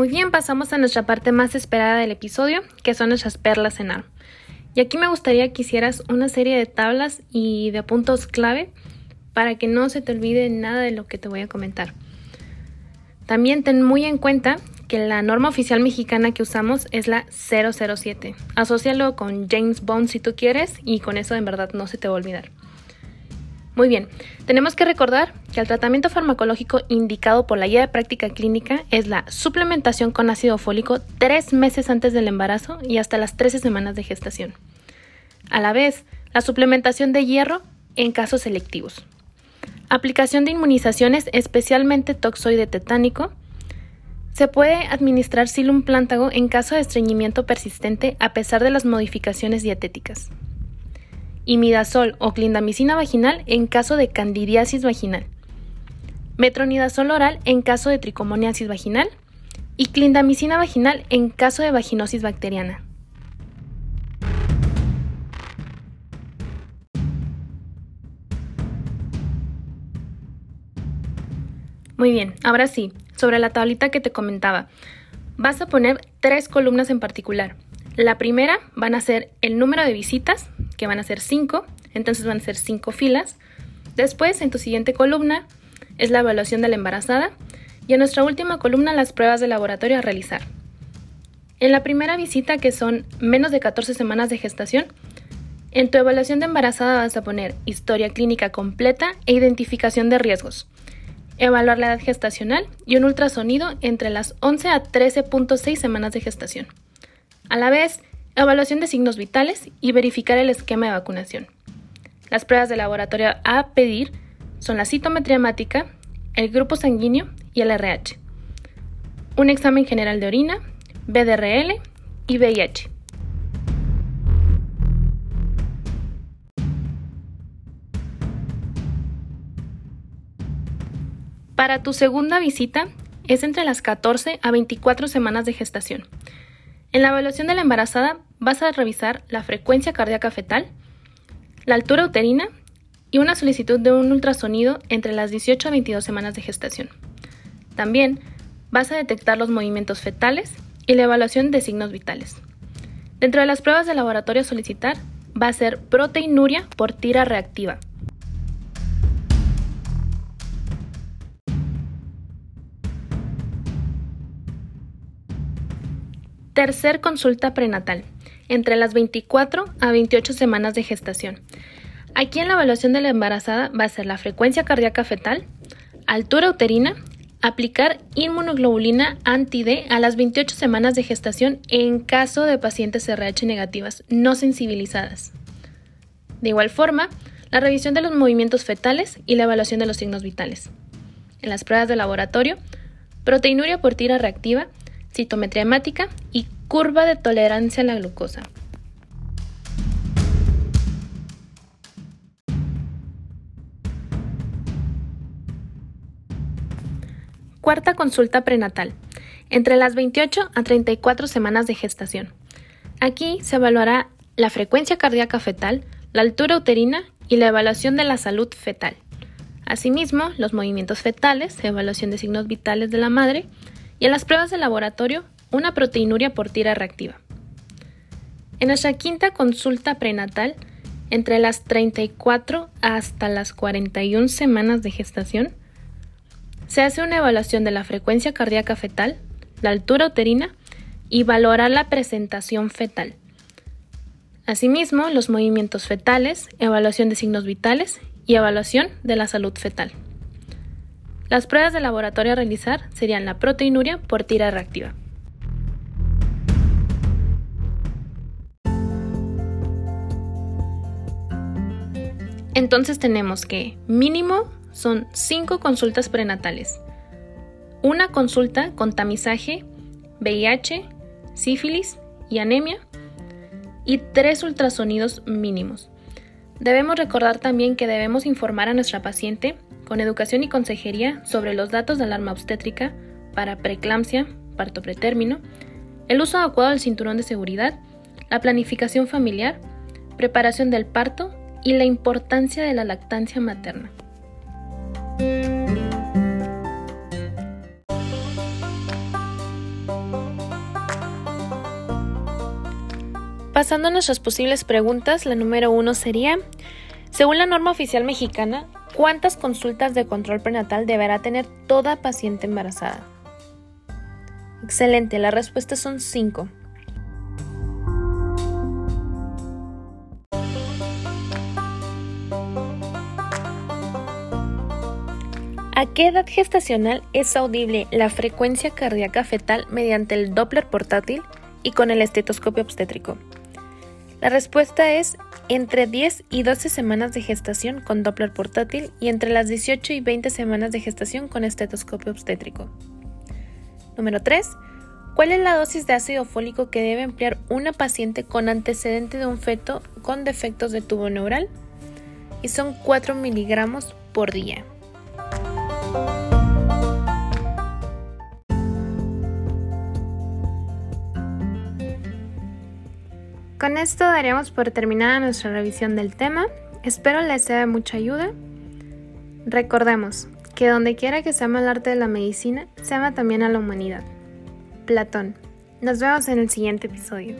Muy bien, pasamos a nuestra parte más esperada del episodio, que son nuestras perlas en A. Y aquí me gustaría que hicieras una serie de tablas y de puntos clave para que no se te olvide nada de lo que te voy a comentar. También ten muy en cuenta que la norma oficial mexicana que usamos es la 007. Asocialo con James Bond si tú quieres y con eso en verdad no se te va a olvidar. Muy bien, tenemos que recordar que el tratamiento farmacológico indicado por la guía de práctica clínica es la suplementación con ácido fólico tres meses antes del embarazo y hasta las 13 semanas de gestación. A la vez, la suplementación de hierro en casos selectivos. Aplicación de inmunizaciones, especialmente toxoide tetánico. Se puede administrar silum plántago en caso de estreñimiento persistente a pesar de las modificaciones dietéticas imidazol o clindamicina vaginal en caso de candidiasis vaginal, metronidazol oral en caso de tricomoniasis vaginal y clindamicina vaginal en caso de vaginosis bacteriana. Muy bien, ahora sí, sobre la tablita que te comentaba, vas a poner tres columnas en particular. La primera van a ser el número de visitas, que van a ser 5, entonces van a ser 5 filas. Después, en tu siguiente columna, es la evaluación de la embarazada y en nuestra última columna las pruebas de laboratorio a realizar. En la primera visita, que son menos de 14 semanas de gestación, en tu evaluación de embarazada vas a poner historia clínica completa e identificación de riesgos, evaluar la edad gestacional y un ultrasonido entre las 11 a 13.6 semanas de gestación. A la vez, evaluación de signos vitales y verificar el esquema de vacunación. Las pruebas de laboratorio a pedir son la citometría hemática, el grupo sanguíneo y el RH. Un examen general de orina, BDRL y VIH. Para tu segunda visita es entre las 14 a 24 semanas de gestación. En la evaluación de la embarazada vas a revisar la frecuencia cardíaca fetal, la altura uterina y una solicitud de un ultrasonido entre las 18 a 22 semanas de gestación. También vas a detectar los movimientos fetales y la evaluación de signos vitales. Dentro de las pruebas de laboratorio a solicitar va a ser proteinuria por tira reactiva, Tercer consulta prenatal, entre las 24 a 28 semanas de gestación. Aquí en la evaluación de la embarazada va a ser la frecuencia cardíaca fetal, altura uterina, aplicar inmunoglobulina anti-D a las 28 semanas de gestación en caso de pacientes RH negativas no sensibilizadas. De igual forma, la revisión de los movimientos fetales y la evaluación de los signos vitales. En las pruebas de laboratorio, proteinuria por tira reactiva, citometría hemática y curva de tolerancia a la glucosa. Cuarta consulta prenatal, entre las 28 a 34 semanas de gestación. Aquí se evaluará la frecuencia cardíaca fetal, la altura uterina y la evaluación de la salud fetal. Asimismo, los movimientos fetales, evaluación de signos vitales de la madre, y en las pruebas de laboratorio, una proteinuria por tira reactiva. En nuestra quinta consulta prenatal, entre las 34 hasta las 41 semanas de gestación, se hace una evaluación de la frecuencia cardíaca fetal, la altura uterina y valora la presentación fetal. Asimismo, los movimientos fetales, evaluación de signos vitales y evaluación de la salud fetal. Las pruebas de laboratorio a realizar serían la proteinuria por tira reactiva. Entonces tenemos que mínimo son 5 consultas prenatales, una consulta con tamizaje, VIH, sífilis y anemia y tres ultrasonidos mínimos. Debemos recordar también que debemos informar a nuestra paciente con educación y consejería sobre los datos de alarma obstétrica para preeclampsia, parto pretérmino, el uso adecuado del cinturón de seguridad, la planificación familiar, preparación del parto y la importancia de la lactancia materna. Pasando a nuestras posibles preguntas, la número uno sería, según la norma oficial mexicana, ¿cuántas consultas de control prenatal deberá tener toda paciente embarazada? Excelente, las respuestas son cinco. ¿A qué edad gestacional es audible la frecuencia cardíaca fetal mediante el Doppler portátil y con el estetoscopio obstétrico? La respuesta es entre 10 y 12 semanas de gestación con Doppler portátil y entre las 18 y 20 semanas de gestación con estetoscopio obstétrico. Número 3. ¿Cuál es la dosis de ácido fólico que debe emplear una paciente con antecedente de un feto con defectos de tubo neural? Y son 4 miligramos por día. Con esto daríamos por terminada nuestra revisión del tema. Espero les sea de mucha ayuda. Recordemos que donde quiera que se ama el arte de la medicina, se ama también a la humanidad. Platón. Nos vemos en el siguiente episodio.